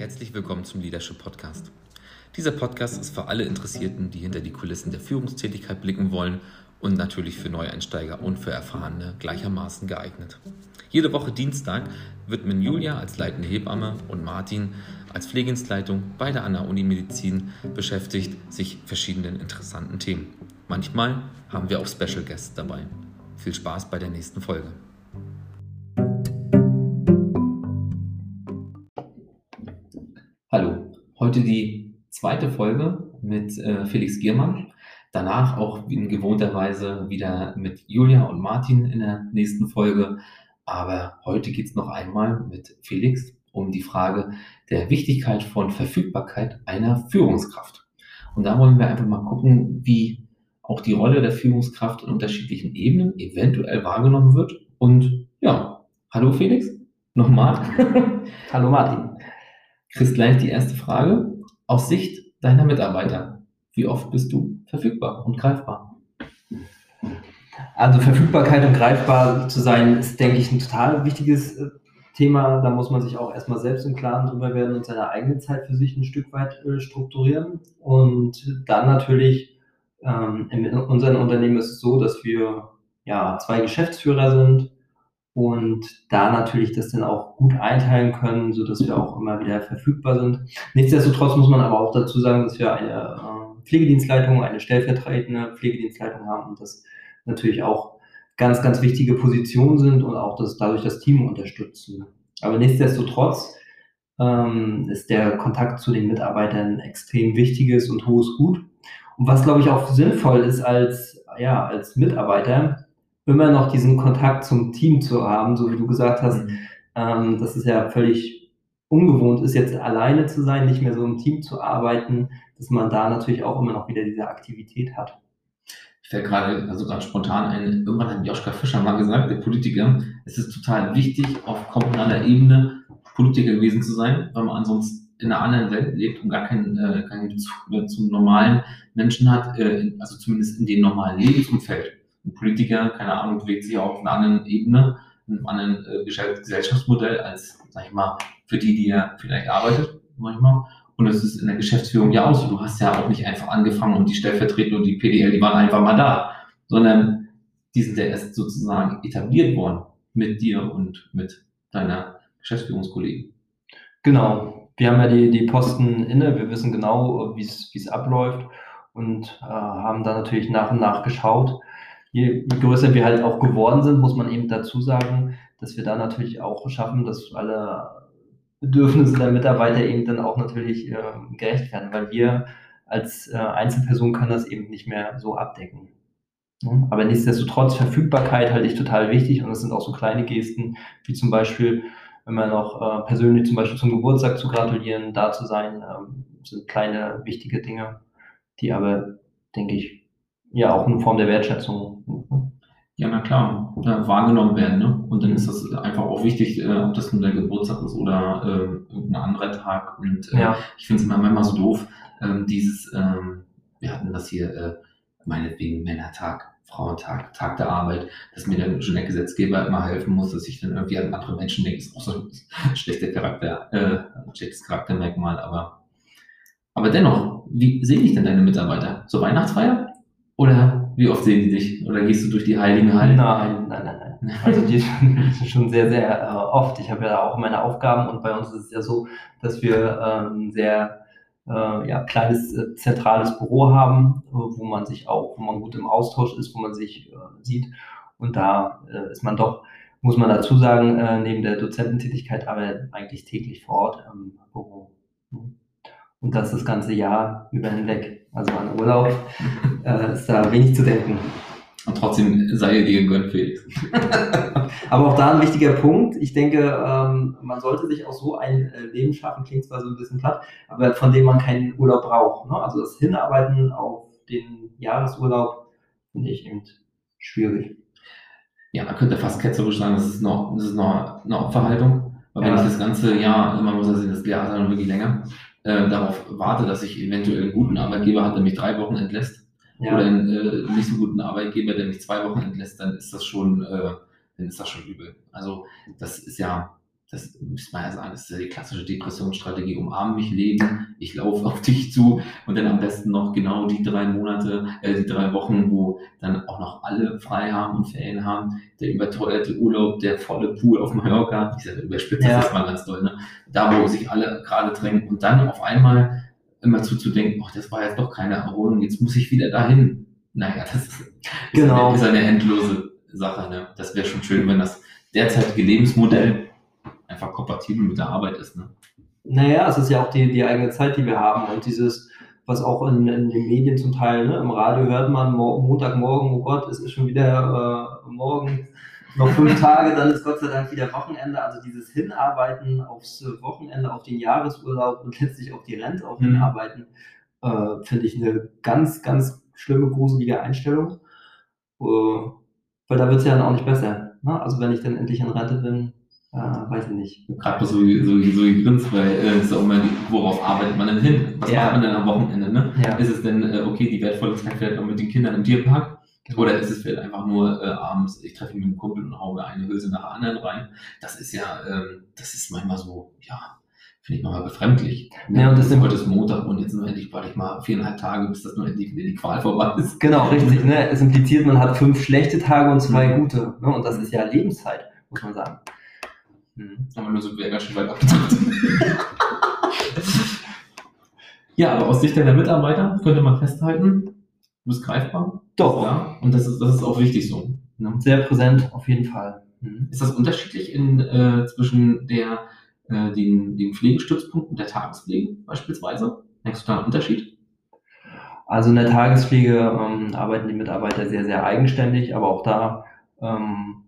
Herzlich willkommen zum Leadership Podcast. Dieser Podcast ist für alle Interessierten, die hinter die Kulissen der Führungstätigkeit blicken wollen und natürlich für Neueinsteiger und für Erfahrene gleichermaßen geeignet. Jede Woche Dienstag wird mit Julia als leitende Hebamme und Martin als Pflegedienstleitung beide an der Uni Medizin beschäftigt, sich verschiedenen interessanten Themen. Manchmal haben wir auch Special Guests dabei. Viel Spaß bei der nächsten Folge. Heute die zweite Folge mit äh, Felix Giermann. Danach auch in gewohnter Weise wieder mit Julia und Martin in der nächsten Folge. Aber heute geht es noch einmal mit Felix um die Frage der Wichtigkeit von Verfügbarkeit einer Führungskraft. Und da wollen wir einfach mal gucken, wie auch die Rolle der Führungskraft in unterschiedlichen Ebenen eventuell wahrgenommen wird. Und ja, hallo Felix, nochmal. hallo Martin. Chris, gleich die erste Frage. Aus Sicht deiner Mitarbeiter, wie oft bist du verfügbar und greifbar? Also Verfügbarkeit und greifbar zu sein, ist, denke ich, ein total wichtiges äh, Thema. Da muss man sich auch erstmal selbst im Klaren drüber werden und seine eigene Zeit für sich ein Stück weit äh, strukturieren. Und dann natürlich, ähm, in unserem Unternehmen ist es so, dass wir ja zwei Geschäftsführer sind und da natürlich das dann auch gut einteilen können, sodass wir auch immer wieder verfügbar sind. Nichtsdestotrotz muss man aber auch dazu sagen, dass wir eine äh, Pflegedienstleitung, eine stellvertretende Pflegedienstleitung haben und das natürlich auch ganz, ganz wichtige Positionen sind und auch das, dadurch das Team unterstützen. Aber nichtsdestotrotz ähm, ist der Kontakt zu den Mitarbeitern extrem wichtiges und hohes Gut. Und was, glaube ich, auch sinnvoll ist als, ja, als Mitarbeiter, immer noch diesen Kontakt zum Team zu haben, so wie du gesagt hast, mhm. ähm, das ist ja völlig ungewohnt ist, jetzt alleine zu sein, nicht mehr so im Team zu arbeiten, dass man da natürlich auch immer noch wieder diese Aktivität hat fällt gerade, also gerade spontan ein, irgendwann hat Joschka Fischer mal gesagt, der Politiker, es ist total wichtig, auf kommunaler Ebene Politiker gewesen zu sein, weil man ansonsten in einer anderen Welt lebt und gar keinen, äh, keinen Bezug mehr zum normalen Menschen hat, äh, also zumindest in dem normalen Lebensumfeld. Ein Politiker, keine Ahnung, bewegt sich auf einer anderen Ebene, einem anderen äh, Gesellschaftsmodell als, sag ich mal, für die, die er vielleicht arbeitet, manchmal. Und das ist in der Geschäftsführung ja auch so. Du hast ja auch nicht einfach angefangen und die Stellvertretung und die PDL, die waren einfach mal da, sondern die sind ja erst sozusagen etabliert worden mit dir und mit deiner Geschäftsführungskollegen. Genau. Wir haben ja die, die Posten inne, wir wissen genau, wie es abläuft und äh, haben da natürlich nach und nach geschaut. Je, je größer wir halt auch geworden sind, muss man eben dazu sagen, dass wir da natürlich auch schaffen, dass alle Bedürfnisse der Mitarbeiter eben dann auch natürlich äh, gerecht werden, weil wir als äh, Einzelperson können das eben nicht mehr so abdecken. Ne? Aber nichtsdestotrotz, Verfügbarkeit halte ich total wichtig und das sind auch so kleine Gesten, wie zum Beispiel, wenn man noch äh, persönlich zum Beispiel zum Geburtstag zu gratulieren, da zu sein, ähm, sind kleine wichtige Dinge, die aber, denke ich, ja auch eine Form der Wertschätzung? Ja, na klar, ja, wahrgenommen werden. Ne? Und dann ist das einfach auch wichtig, äh, ob das nun der Geburtstag ist oder äh, irgendein anderer Tag. Und äh, ja. ich finde es immer manchmal so doof, ähm, dieses, ähm, wir hatten das hier, äh, meinetwegen Männertag, Frauentag, Tag der Arbeit, dass mir dann schon der Gesetzgeber immer helfen muss, dass ich dann irgendwie an andere Menschen denke, ist auch so ein schlechter Charakter, äh, ein schlechtes Charaktermerkmal, aber, aber dennoch, wie sehe ich denn deine Mitarbeiter? Zur Weihnachtsfeier? Oder wie oft sehen die dich? Oder gehst du durch die heiligen Hallen? Nein, nein, nein, nein. Also die schon sehr, sehr äh, oft. Ich habe ja auch meine Aufgaben und bei uns ist es ja so, dass wir ein ähm, sehr äh, ja, kleines äh, zentrales Büro haben, wo man sich auch, wo man gut im Austausch ist, wo man sich äh, sieht. Und da äh, ist man doch, muss man dazu sagen, äh, neben der Dozententätigkeit aber eigentlich täglich vor Ort im Büro. Und das das ganze Jahr über hinweg also an Urlaub, äh, ist da wenig zu denken. Und trotzdem sei dir gegönnt, Felix. Aber auch da ein wichtiger Punkt. Ich denke, ähm, man sollte sich auch so ein äh, Leben schaffen, klingt zwar so ein bisschen platt, aber von dem man keinen Urlaub braucht. Ne? Also das Hinarbeiten auf den Jahresurlaub finde ich eben schwierig. Ja, man könnte fast ketzerisch sagen, das ist noch, das ist noch eine Opferhaltung. Weil ja. wenn ich das ganze Jahr, man muss ja sehen, das Jahr ist dann wirklich länger, äh, darauf warte, dass ich eventuell einen guten Arbeitgeber habe, der mich drei Wochen entlässt, ja. oder einen äh, nicht so guten Arbeitgeber, der mich zwei Wochen entlässt, dann ist das schon, äh, dann ist das schon übel. Also das ist ja, das müsste man ja sagen, das ist ja die klassische Depressionsstrategie, umarm mich, leben, ich laufe auf dich zu und dann am besten noch genau die drei Monate, äh, die drei Wochen, wo dann auch noch alle frei haben und Ferien haben, der überteuerte Urlaub, der volle Pool auf Mallorca, ich sage, überspitze Ja. das mal ganz doll, ne? da wo sich alle gerade drängen und dann auf einmal immer zuzudenken, ach, das war jetzt doch keine Erholung, jetzt muss ich wieder dahin. Naja, das ist, Genau. ist, eine, ist eine endlose Sache. Ne? Das wäre schon schön, wenn das derzeitige Lebensmodell einfach kompatibel mit der Arbeit ist. Ne? Naja, es ist ja auch die, die eigene Zeit, die wir haben und dieses, was auch in, in den Medien zum Teil, ne, im Radio hört man, Mo Montagmorgen, oh Gott, es ist schon wieder äh, morgen, noch fünf Tage, dann ist Gott sei Dank wieder Wochenende. Also dieses Hinarbeiten aufs Wochenende, auf den Jahresurlaub und letztlich auf die Rente auch Mhm. hinarbeiten, äh, finde ich eine ganz, ganz schlimme, gruselige Einstellung. Äh, weil da wird es ja dann auch nicht besser. Ne? Also wenn ich dann endlich in Rente bin, äh, weiß ich nicht. Gerade so, so, so gegrinst, weil äh, es ist auch immer, worauf arbeitet man denn hin? Was Ja. macht man denn am Wochenende? Ne? Ja. Ist es denn, äh, okay, die wertvolle Zeit vielleicht noch mit den Kindern im Tierpark? Oder ist es vielleicht einfach nur äh, abends, ich treffe mich mit einem Kumpel und hau mir eine Hülse nach der anderen rein? Das ist ja, ähm, das ist manchmal so, ja, finde ich manchmal befremdlich. Ja, und das ist sind- heute ist Montag und jetzt nur endlich, warte ich mal viereinhalb Tage, bis das nur endlich wieder die Qual vorbei ist. Genau, richtig. Ne? Es impliziert, man hat fünf schlechte Tage und zwei Mhm. gute. Ne? Und das ist ja Lebenszeit, muss man sagen. Mhm. Haben wir nur so ganz schön weit abgedrückt. ja, aber aus Sicht der Mitarbeiter könnte man festhalten, du bist greifbar. Doch, Ja, und das ist, das ist auch wichtig so. Ne? sehr präsent, auf jeden Fall. Mhm. Ist das unterschiedlich in, äh, zwischen der, äh, den, den Pflegestützpunkten der Tagespflege beispielsweise? Merkst du da einen Unterschied? Also in der Tagespflege ähm, arbeiten die Mitarbeiter sehr, sehr eigenständig, aber auch da ähm,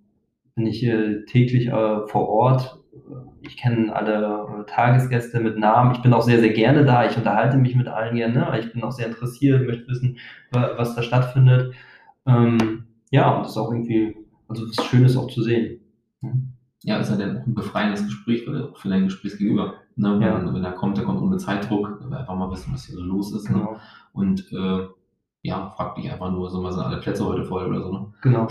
bin ich äh, täglich äh, vor Ort. Ich kenne alle äh, Tagesgäste mit Namen. Ich bin auch sehr, sehr gerne da. Ich unterhalte mich mit allen gerne. Ich bin auch sehr interessiert, möchte wissen, wa- was da stattfindet. Ähm, ja, und das ist auch irgendwie, also was Schönes auch zu sehen. Ja, ist ja dann auch ein befreiendes Gespräch für, für dein Gesprächsgegenüber. Ne? Ja. Wenn, wenn er kommt, der kommt ohne Zeitdruck, will einfach mal wissen, was hier so los ist. Ne? Genau. Und äh, ja, fragt dich einfach nur, so mal sind alle Plätze heute voll oder so. Ne? genau.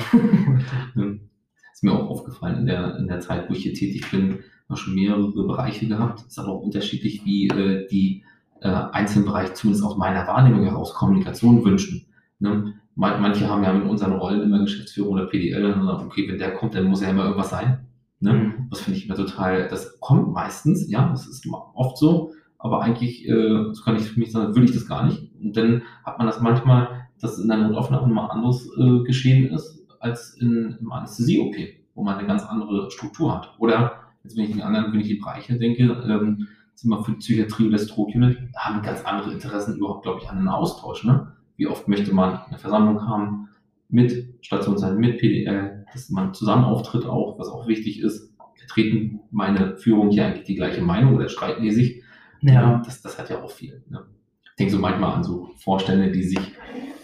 Ist mir auch aufgefallen in der, in der Zeit, wo ich hier tätig bin, habe schon mehrere Bereiche gehabt. Ist aber auch unterschiedlich, wie äh, die äh, einzelnen Bereiche, zumindest aus meiner Wahrnehmung heraus, Kommunikation wünschen. Ne? Man- Manche haben ja mit unseren Rollen immer Geschäftsführung oder PDL und sagen, okay, wenn der kommt, dann muss ja immer irgendwas sein. Ne? Mhm. Das finde ich immer total, das kommt meistens, ja, das ist oft so, aber eigentlich, äh, das kann ich für mich sagen, will ich das gar nicht. Und dann hat man das manchmal, dass in der Notaufnahme mal anders äh, geschehen ist, als in, im Anästhesie-OP, wo man eine ganz andere Struktur hat. Oder, jetzt wenn ich in anderen, wenn ich die Bereiche denke, ähm, sind wir für die Psychiatrie oder Stroke-Unit, haben ganz andere Interessen überhaupt, glaube ich, an einen Austausch. Ne? Wie oft möchte man eine Versammlung haben mit Stationsseite, mit PDL, dass man zusammen auftritt auch, was auch wichtig ist. Vertreten meine Führung hier eigentlich die gleiche Meinung oder streiten die sich? Ja. Das, das hat ja auch viel. Ne? Ich denke so manchmal an so Vorstände, die sich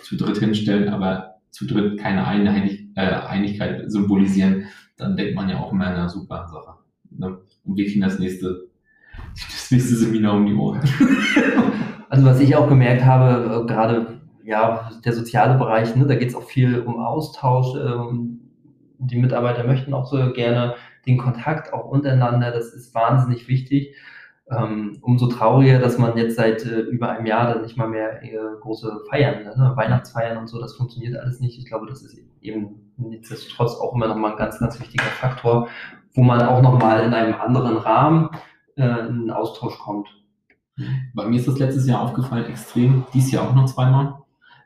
zu dritt hinstellen, aber zu dritt keine Einheit, äh, Einigkeit symbolisieren. Dann denkt man ja auch immer, na super Sache. Ne? Und wir kriegen das nächste, das nächste Seminar um die Ohren. Also was ich auch gemerkt habe, äh, gerade ja, der soziale Bereich, ne, da geht es auch viel um Austausch. Ähm, die Mitarbeiter möchten auch so gerne den Kontakt auch untereinander, das ist wahnsinnig wichtig. Ähm, umso trauriger, dass man jetzt seit äh, über einem Jahr dann nicht mal mehr äh, große Feiern, ne, Weihnachtsfeiern und so, das funktioniert alles nicht. Ich glaube, das ist eben nichtsdestotrotz auch immer noch mal ein ganz, ganz wichtiger Faktor, wo man auch noch mal in einem anderen Rahmen äh, in einen Austausch kommt. Bei mir ist das letztes Jahr aufgefallen, extrem, dies Jahr auch noch zweimal.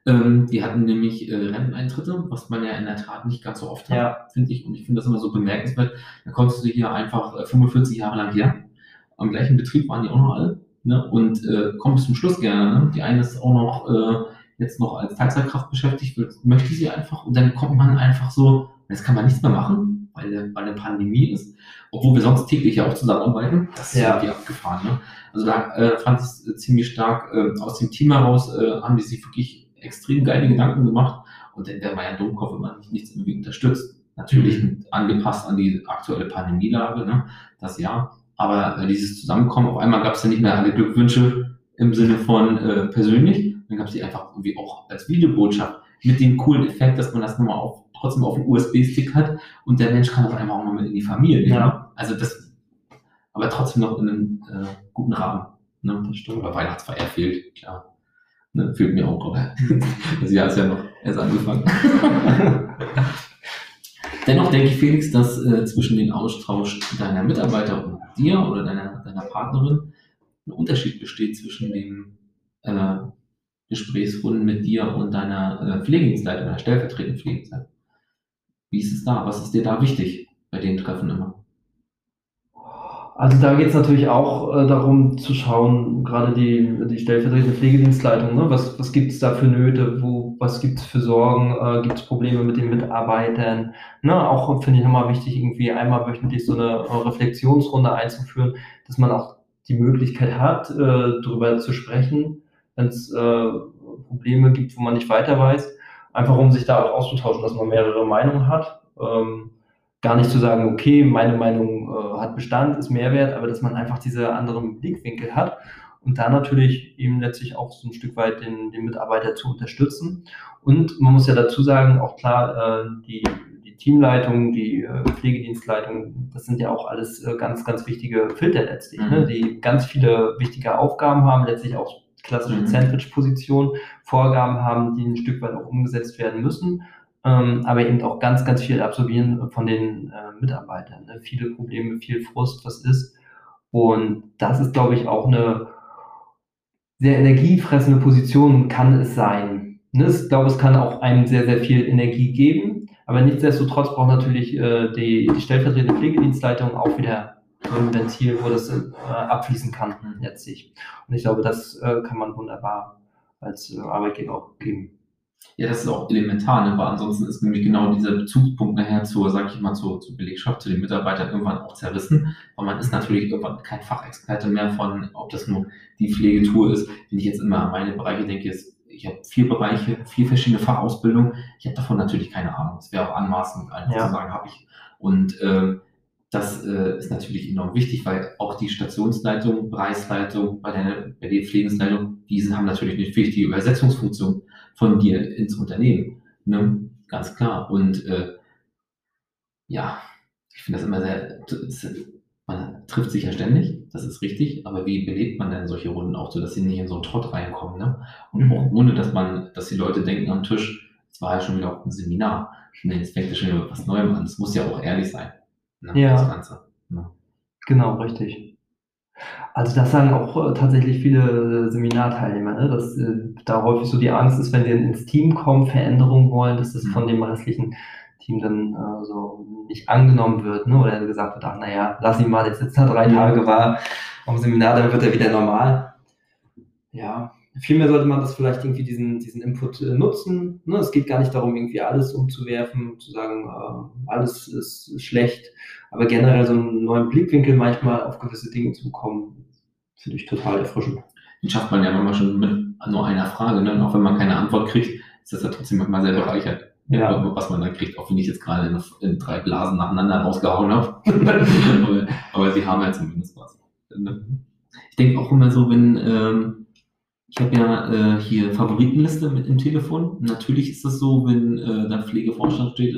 Ähm, die hatten nämlich äh, Renteneintritte, was man ja in der Tat nicht ganz so oft hat, Ja. finde ich. Und ich finde das immer so bemerkenswert. Da konntest du hier einfach äh, 45 Jahre lang her. Am gleichen Betrieb waren die auch noch alle. Ne? Und äh, bis zum Schluss gerne. Ne? Die eine ist auch noch äh, jetzt noch als Teilzeitkraft beschäftigt, will, möchte sie einfach. Und dann kommt man einfach so, jetzt kann man nichts mehr machen, weil, eine Pandemie ist. Obwohl wir sonst täglich ja auch zusammenarbeiten. Das ist Ja. irgendwie abgefahren. Ne? Also da äh, fand ich es äh, ziemlich stark äh, aus dem Team heraus, äh, haben die sich wirklich extrem geile Gedanken gemacht. Und dann wäre man ja Dummkopf, wenn man nicht, nichts irgendwie unterstützt. Natürlich mit, angepasst an die aktuelle Pandemielage, ne? das ja. Aber äh, dieses Zusammenkommen, auf einmal gab es ja nicht mehr alle Glückwünsche im Sinne von äh, persönlich, dann gab es die einfach irgendwie auch als Videobotschaft mit dem coolen Effekt, dass man das nochmal auf, trotzdem auf dem USB-Stick hat und der Mensch kann das einfach auch noch mit in die Familie. Ja. Also das aber trotzdem noch in einem äh, guten Rahmen. Ne? Das stimmt. Aber Weihnachtsfeier fehlt, klar. Ne? Fehlt mir auch gerade. Das Jahr ist ja noch erst angefangen. Dennoch denke ich, Felix, dass äh, zwischen dem Austausch deiner Mitarbeiter und dir oder deiner, deiner Partnerin ein Unterschied besteht zwischen den äh, Gesprächsrunden mit dir und deiner äh, Pflegedienstleitung, deiner stellvertretenden Pflegedienstleitung. Wie ist es da? Was ist dir da wichtig bei den Treffen immer? Also da geht es natürlich auch äh, darum zu schauen, gerade die, die stellvertretende Pflegedienstleitung, ne? was, was gibt es da für Nöte, wo, was gibt es für Sorgen, äh, gibt es Probleme mit den Mitarbeitern. Ne? Auch finde ich nochmal wichtig, irgendwie einmal wöchentlich so eine Reflexionsrunde einzuführen, dass man auch die Möglichkeit hat, äh, darüber zu sprechen, wenn es äh, Probleme gibt, wo man nicht weiter weiß, einfach um sich da auch auszutauschen, dass man mehrere Meinungen hat. Ähm, gar nicht zu sagen, okay, meine Meinung äh, hat Bestand, ist Mehrwert, aber dass man einfach diese anderen Blickwinkel hat und da natürlich eben letztlich auch so ein Stück weit den, den Mitarbeiter zu unterstützen. Und man muss ja dazu sagen, auch klar, äh, die, die Teamleitung, die äh, Pflegedienstleitung, das sind ja auch alles äh, ganz, ganz wichtige Filter letztlich, ne, mhm. ne, die ganz viele wichtige Aufgaben haben, letztlich auch klassische mhm. Sandwich-Position, Vorgaben haben, die ein Stück weit auch umgesetzt werden müssen ähm, aber eben auch ganz, ganz viel absorbieren von den äh, Mitarbeitern. Ne? Viele Probleme, viel Frust, was ist. Und das ist, glaube ich, auch eine sehr energiefressende Position, kann es sein. Ne? Ich glaube, es kann auch einem sehr, sehr viel Energie geben. Aber nichtsdestotrotz braucht natürlich äh, die, die stellvertretende Pflegedienstleitung auch wieder ein Ventil, wo das äh, abfließen kann letztlich. Und ich glaube, das äh, kann man wunderbar als äh, Arbeitgeber auch geben. Ja, das ist auch elementar, ne? weil ansonsten ist nämlich genau dieser Bezugspunkt nachher zur, sag ich mal, zur, zur Belegschaft, zu den Mitarbeitern irgendwann auch zerrissen, weil man ist natürlich irgendwann kein Fachexperte mehr von, ob das nur die Pflegetour ist. Wenn ich jetzt immer an meine Bereiche denke, ist, ich habe vier Bereiche, vier verschiedene Fachausbildungen. Ich habe davon natürlich keine Ahnung. Das wäre auch anmaßend, einfach ja. zu sagen, habe ich. Und ähm, das äh, ist natürlich enorm wichtig, weil auch die Stationsleitung, Preisleitung, bei der, bei der Pflegensleitung, diese haben natürlich eine wichtige Übersetzungsfunktion von dir ins Unternehmen. Ne? Ganz klar. Und äh, ja, ich finde das immer sehr, man trifft sich ja ständig, das ist richtig, aber wie belebt man denn solche Runden auch so, dass sie nicht in so einen Trott reinkommen, ne? Und mhm. auch ohne, dass man, dass die Leute denken am Tisch, es war ja schon wieder auch ein Seminar, ne, jetzt fängt ja schon wieder was Neuem an, es muss ja auch ehrlich sein. Ne? Ja. Das Ganze. Ne? Genau, richtig. Also das sagen auch äh, tatsächlich viele Seminarteilnehmer, ne? dass äh, da häufig so die Angst ist, wenn sie ins Team kommen, Veränderungen wollen, dass das mhm. von dem restlichen Team dann äh, so nicht angenommen wird, ne? oder gesagt wird, ach naja, lass ihn mal, jetzt sitzt er drei Tage, war am Seminar, dann wird er wieder normal. Ja, vielmehr sollte man das vielleicht irgendwie diesen, diesen Input äh, nutzen. Ne? Es geht gar nicht darum, irgendwie alles umzuwerfen, zu sagen, äh, alles ist schlecht, aber generell so einen neuen Blickwinkel manchmal auf gewisse Dinge zu bekommen, finde ich total erfrischend. Den schafft man ja manchmal schon mit nur einer Frage, ne? Und auch wenn man keine Antwort kriegt, ist das ja trotzdem manchmal sehr bereichert. Ja. Was man dann kriegt, auch wenn ich jetzt gerade in, in drei Blasen nacheinander rausgehauen habe. aber, aber, sie haben ja zumindest was. Ne? Ich denke auch immer so, wenn ähm, ich habe ja äh, hier Favoritenliste mit im Telefon. Natürlich ist das so, wenn äh, da Pflegevorstand steht,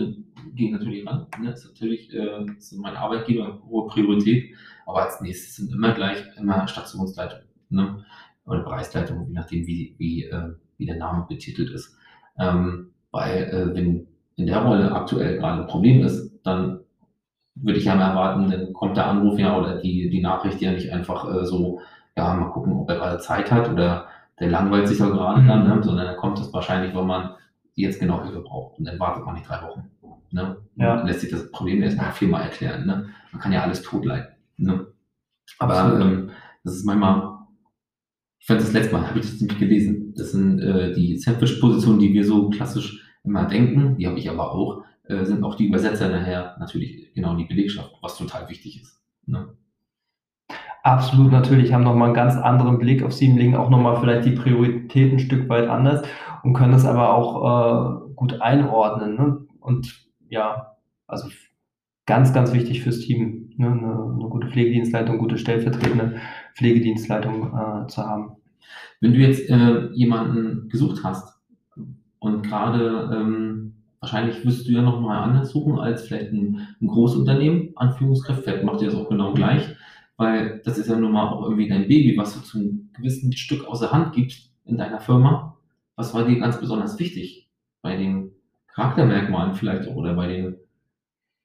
gehe ich natürlich ran. Ne? Das ist natürlich äh, ist mein Arbeitgeber hohe Priorität. Aber als nächstes sind immer gleich immer Stationsleitung ne? oder Preisleitung, je nachdem, wie, wie, äh, wie der Name betitelt ist. Ähm, weil äh, wenn in der Rolle aktuell gerade ein Problem ist, dann würde ich ja mal erwarten, dann kommt der Anruf ja oder die, die Nachricht ja nicht einfach äh, so, ja, mal gucken, ob er gerade Zeit hat oder der langweilt sich ja gerade mhm. dann, ne? sondern dann kommt es wahrscheinlich, wenn man jetzt genau Hilfe braucht. Und dann wartet man nicht drei Wochen. Ne? Ja. Dann lässt sich das Problem erstmal viermal erklären. Ne? Man kann ja alles totleiten. Ne? Aber ähm, das ist manchmal, ich fand das letzte Mal, habe ich das nämlich gelesen. Das sind äh, die Sandwich-Positionen, die wir so klassisch immer denken, die habe ich aber auch, äh, sind auch die Übersetzer nachher natürlich genau die Belegschaft, was total wichtig ist. Ne? Absolut, natürlich, haben nochmal einen ganz anderen Blick auf sie, legen auch nochmal vielleicht die Prioritäten ein Stück weit anders und können das aber auch äh, gut einordnen. Ne? Und ja, also ganz, ganz wichtig fürs Team, ne? eine, eine, gute Pflegedienstleitung, gute stellvertretende Pflegedienstleitung äh, zu haben. Wenn du jetzt äh, jemanden gesucht hast und gerade ähm, wahrscheinlich wirst du ja nochmal anders suchen als vielleicht ein, ein Großunternehmen, Anführungskräfte, vielleicht macht ihr das auch genau gleich weil das ist ja nun mal auch irgendwie dein Baby, was du zum gewissen Stück aus der Hand gibst in deiner Firma. Was war dir ganz besonders wichtig bei den Charaktermerkmalen vielleicht auch oder bei den,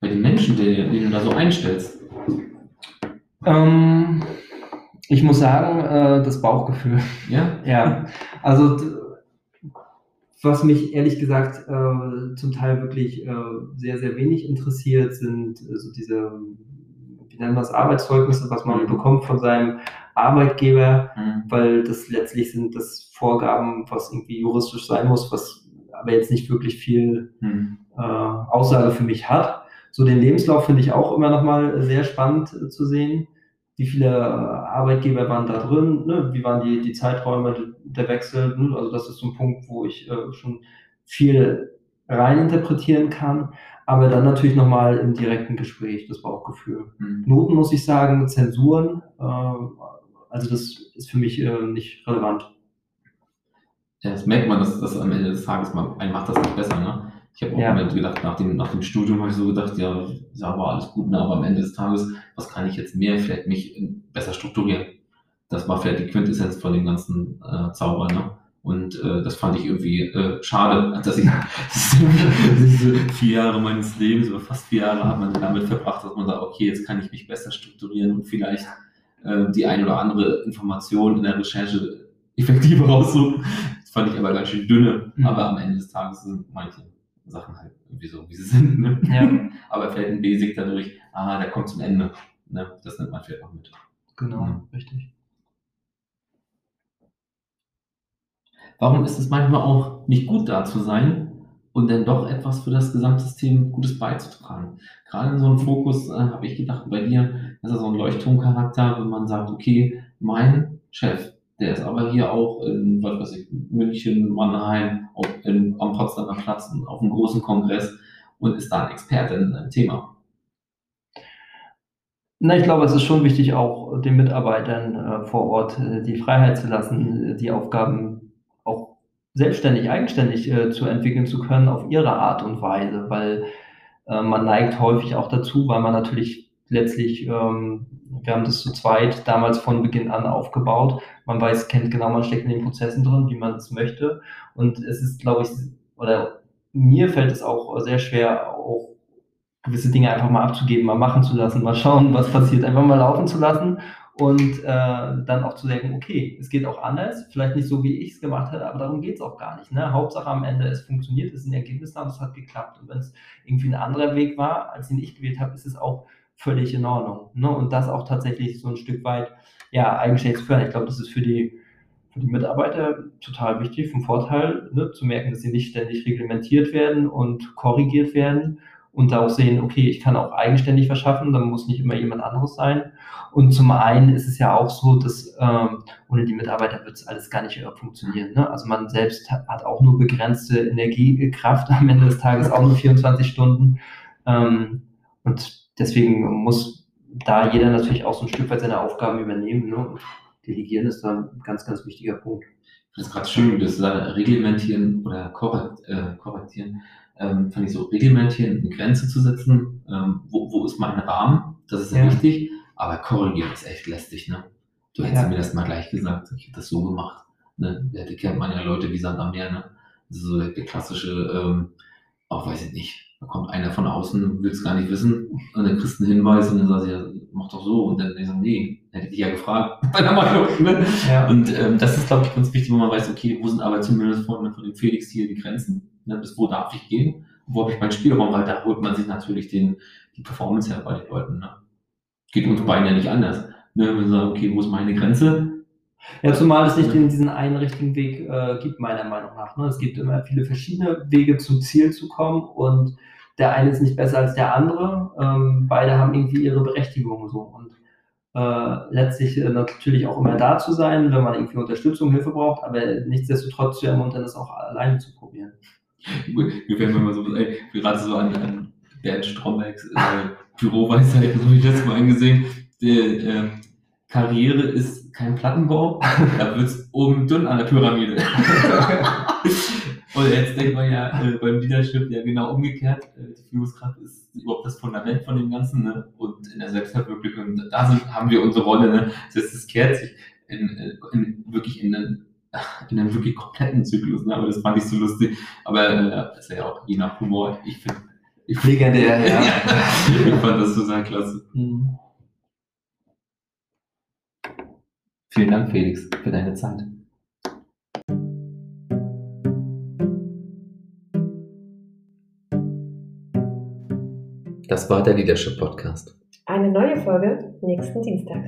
bei den Menschen, die, die du da so einstellst? Ähm, ich muss sagen, äh, das Bauchgefühl. Ja? Ja, also was mich ehrlich gesagt äh, zum Teil wirklich äh, sehr, sehr wenig interessiert, sind äh, so diese, nennen wir es, Arbeitszeugnisse, was man Mhm. bekommt von seinem Arbeitgeber, Hm. weil das letztlich sind das Vorgaben, was irgendwie juristisch sein muss, was aber jetzt nicht wirklich viel Hm. äh, Aussage für mich hat. So den Lebenslauf finde ich auch immer nochmal sehr spannend äh, zu sehen. Wie viele äh, Arbeitgeber waren da drin? Ne? Wie waren die, die Zeiträume de- der Wechsel? Ne? Also das ist so ein Punkt, wo ich äh, schon viel reininterpretieren kann. Aber dann natürlich nochmal im direkten Gespräch das Bauchgefühl. Hm. Noten muss ich sagen, Zensuren, äh, also das ist für mich äh, nicht relevant. Ja, das merkt man, dass das am Ende des Tages man, einen macht das nicht besser, ne? Ich habe auch Ja. gedacht, nach dem, nach dem Studium habe ich so gedacht, ja, ja, war alles gut, ne? aber am Ende des Tages, was kann ich jetzt mehr, vielleicht mich äh, besser strukturieren? Das war vielleicht die Quintessenz von dem ganzen äh, Zauber, ne? Und äh, das fand ich irgendwie äh, schade, dass ich, diese vier Jahre meines Lebens oder fast vier Jahre hat man damit verbracht, dass man sagt, okay, jetzt kann ich mich besser strukturieren und vielleicht äh, die ein oder andere Information in der Recherche effektiver raussuchen. Das fand ich aber ganz schön dünne. Mhm. Aber am Ende des Tages sind manche Sachen halt irgendwie so, wie sie sind. Ne? Ja, Aber vielleicht ein Basic dadurch, ah, der kommt zum Ende. Ne? Das nimmt man vielleicht auch mit. genau, Ja. richtig. Warum ist es manchmal auch nicht gut da zu sein und dann doch etwas für das Gesamtsystem Gutes beizutragen? Gerade in so einem Fokus äh, habe ich gedacht, bei dir ist er so ein Leuchtturmcharakter, wenn man sagt, okay, mein Chef, der ist aber hier auch in, was weiß ich, München, Mannheim, auf, in, am Potsdamer Platz, auf einem großen Kongress und ist da ein Experte in einem Thema. Na, ich glaube, es ist schon wichtig, auch den Mitarbeitern äh, vor Ort äh, die Freiheit zu lassen, äh, die Aufgaben selbstständig, eigenständig äh, zu entwickeln zu können auf ihre Art und Weise, weil äh, man neigt häufig auch dazu, weil man natürlich letztlich, ähm, wir haben das zu zweit damals von Beginn an aufgebaut, man weiß, kennt genau, man steckt in den Prozessen drin, wie man es möchte. Und es ist, glaube ich, oder mir fällt es auch sehr schwer, auch gewisse Dinge einfach mal abzugeben, mal machen zu lassen, mal schauen, was passiert, einfach mal laufen zu lassen und äh, dann auch zu denken, okay, es geht auch anders, vielleicht nicht so, wie ich es gemacht hätte, aber darum geht es auch gar nicht. Ne? Hauptsache am Ende, es funktioniert, es ist ein Ergebnis da und es hat geklappt. Und wenn es irgendwie ein anderer Weg war, als den ich gewählt habe, ist es auch völlig in Ordnung. Ne? Und das auch tatsächlich so ein Stück weit, ja, eigenständig zu fördern. Ich glaube, das ist für die, für die Mitarbeiter total wichtig, vom Vorteil, ne? zu merken, dass sie nicht ständig reglementiert werden und korrigiert werden und da auch sehen, okay, ich kann auch eigenständig was schaffen, dann muss nicht immer jemand anderes sein. Und zum einen ist es ja auch so, dass ähm, ohne die Mitarbeiter wird es alles gar nicht äh, funktionieren. Ne? Also man selbst hat, auch nur begrenzte Energiekraft am Ende des Tages, auch nur 24 Stunden. Ähm, und deswegen muss da jeder natürlich auch so ein Stück weit seine Aufgaben übernehmen. Ne? Delegieren ist da ein ganz, ganz wichtiger Punkt. Das ist gerade schön, wie du das reglementieren oder korrekt, äh, korrektieren. Ähm, fand ich so, reglementieren, eine Grenze zu setzen. Ähm, wo, wo ist mein Rahmen? Das ist ja, wichtig. Aber korrigieren ist echt lästig, ne? Du hättest Ja. mir das mal gleich gesagt. Ich hätte das so gemacht. Ne? Da kennt man ja Leute wie Sand am Meer, ne? Das ist so der, der klassische, ähm, auch weiß ich nicht. Da kommt einer von außen, will es gar nicht wissen, und dann kriegst du einen Hinweis und dann sagst du, ja, mach doch so. Und dann ich so, nee, hätte ich dich ja gefragt. Bei der Meinung, ne? Ja. Und ähm, das ist, glaube ich, ganz wichtig, wo man weiß, okay, wo sind aber zumindest von, von dem Felix hier die Grenzen? Ne? Bis wo darf ich gehen? Wo habe ich meinen Spielraum? Weil da holt man sich natürlich den, die Performance her bei den Leuten. Ne? Geht uns beiden ja nicht anders. Ne? Wenn wir sagen, okay, wo ist meine Grenze? Ja, zumal es nicht in diesen einen richtigen Weg äh, gibt, meiner Meinung nach. Ne? Es gibt immer viele verschiedene Wege zum Ziel zu kommen und der eine ist nicht besser als der andere. Ähm, beide haben irgendwie ihre Berechtigung so. Und äh, letztlich äh, natürlich auch immer da zu sein, wenn man irgendwie Unterstützung, Hilfe braucht, aber nichtsdestotrotz zu ermuntern, das auch alleine zu probieren. Wir werden mal so, ey, gerade so an, an Bernd Strombergs äh, Büroweisheiten habe ich letztes Mal angesehen. Der, äh, Karriere ist kein Plattenbau, da wird es oben dünn an der Pyramide. Und jetzt denkt man ja äh, beim Leadership ja genau umgekehrt. Äh, die Führungskraft ist überhaupt das Fundament von dem Ganzen. Ne? Und in der Selbstverwirklichung, da sind, haben wir unsere Rolle. Ne? Das, das kehrt sich in, äh, in, wirklich in einen, in einen wirklich kompletten Zyklus. Ne? Aber das fand ich so lustig. Aber äh, das ist ja auch je nach Humor. Ich finde ich Legendär, ja. ja. ich fand das total klasse. Mhm. Vielen Dank, Felix, für deine Zeit. Das war der Leadership Podcast. Eine neue Folge nächsten Dienstag.